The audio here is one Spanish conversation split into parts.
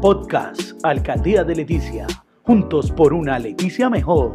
Podcast Alcaldía de Leticia. Juntos por una Leticia mejor.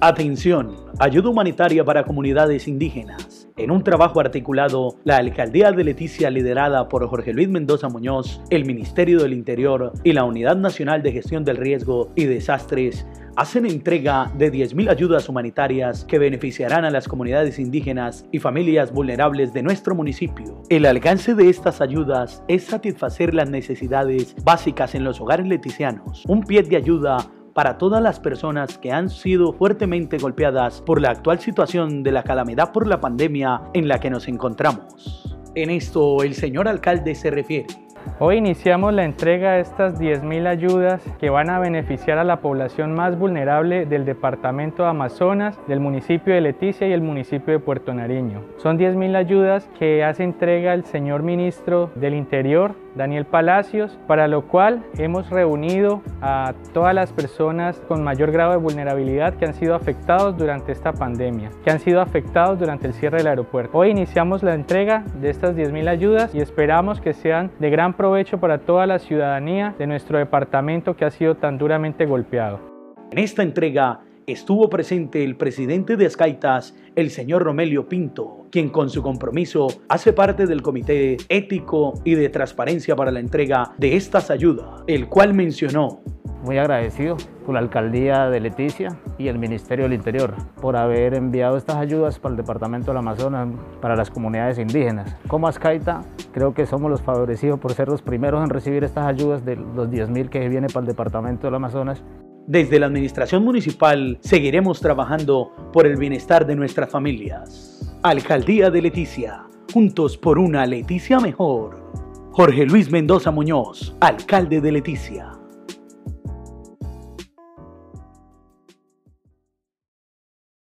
Atención, ayuda humanitaria para comunidades indígenas. En un trabajo articulado, la Alcaldía de Leticia, liderada por Jorge Luis Mendoza Muñoz, el Ministerio del Interior y la Unidad Nacional de Gestión del Riesgo y Desastres, hacen entrega de 10.000 ayudas humanitarias que beneficiarán a las comunidades indígenas y familias vulnerables de nuestro municipio. El alcance de estas ayudas es satisfacer las necesidades básicas en los hogares leticianos, un pie de ayuda para todas las personas que han sido fuertemente golpeadas por la actual situación de la calamidad por la pandemia en la que nos encontramos. En esto el señor alcalde se refiere. Hoy iniciamos la entrega de estas 10.000 ayudas que van a beneficiar a la población más vulnerable del departamento de Amazonas, del municipio de Leticia y el municipio de Puerto Nariño. Son 10.000 ayudas que hace entrega el señor ministro del Interior, Daniel Palacios, para lo cual hemos reunido a todas las personas con mayor grado de vulnerabilidad que han sido afectados durante esta pandemia, que han sido afectados durante el cierre del aeropuerto. Hoy iniciamos la entrega de estas 10.000 ayudas y esperamos que sean de gran provecho para toda la ciudadanía de nuestro departamento que ha sido tan duramente golpeado. En esta entrega estuvo presente el presidente de Escaitas, el señor Romelio Pinto, quien con su compromiso hace parte del Comité Ético y de Transparencia para la entrega de estas ayudas, el cual mencionó muy agradecido con la alcaldía de Leticia y el Ministerio del Interior por haber enviado estas ayudas para el departamento del Amazonas, para las comunidades indígenas. Como Azcaita, creo que somos los favorecidos por ser los primeros en recibir estas ayudas de los 10.000 que viene para el departamento del Amazonas desde la Administración Municipal seguiremos trabajando por el bienestar de nuestras familias. Alcaldía de Leticia, juntos por una Leticia mejor. Jorge Luis Mendoza Muñoz, alcalde de Leticia.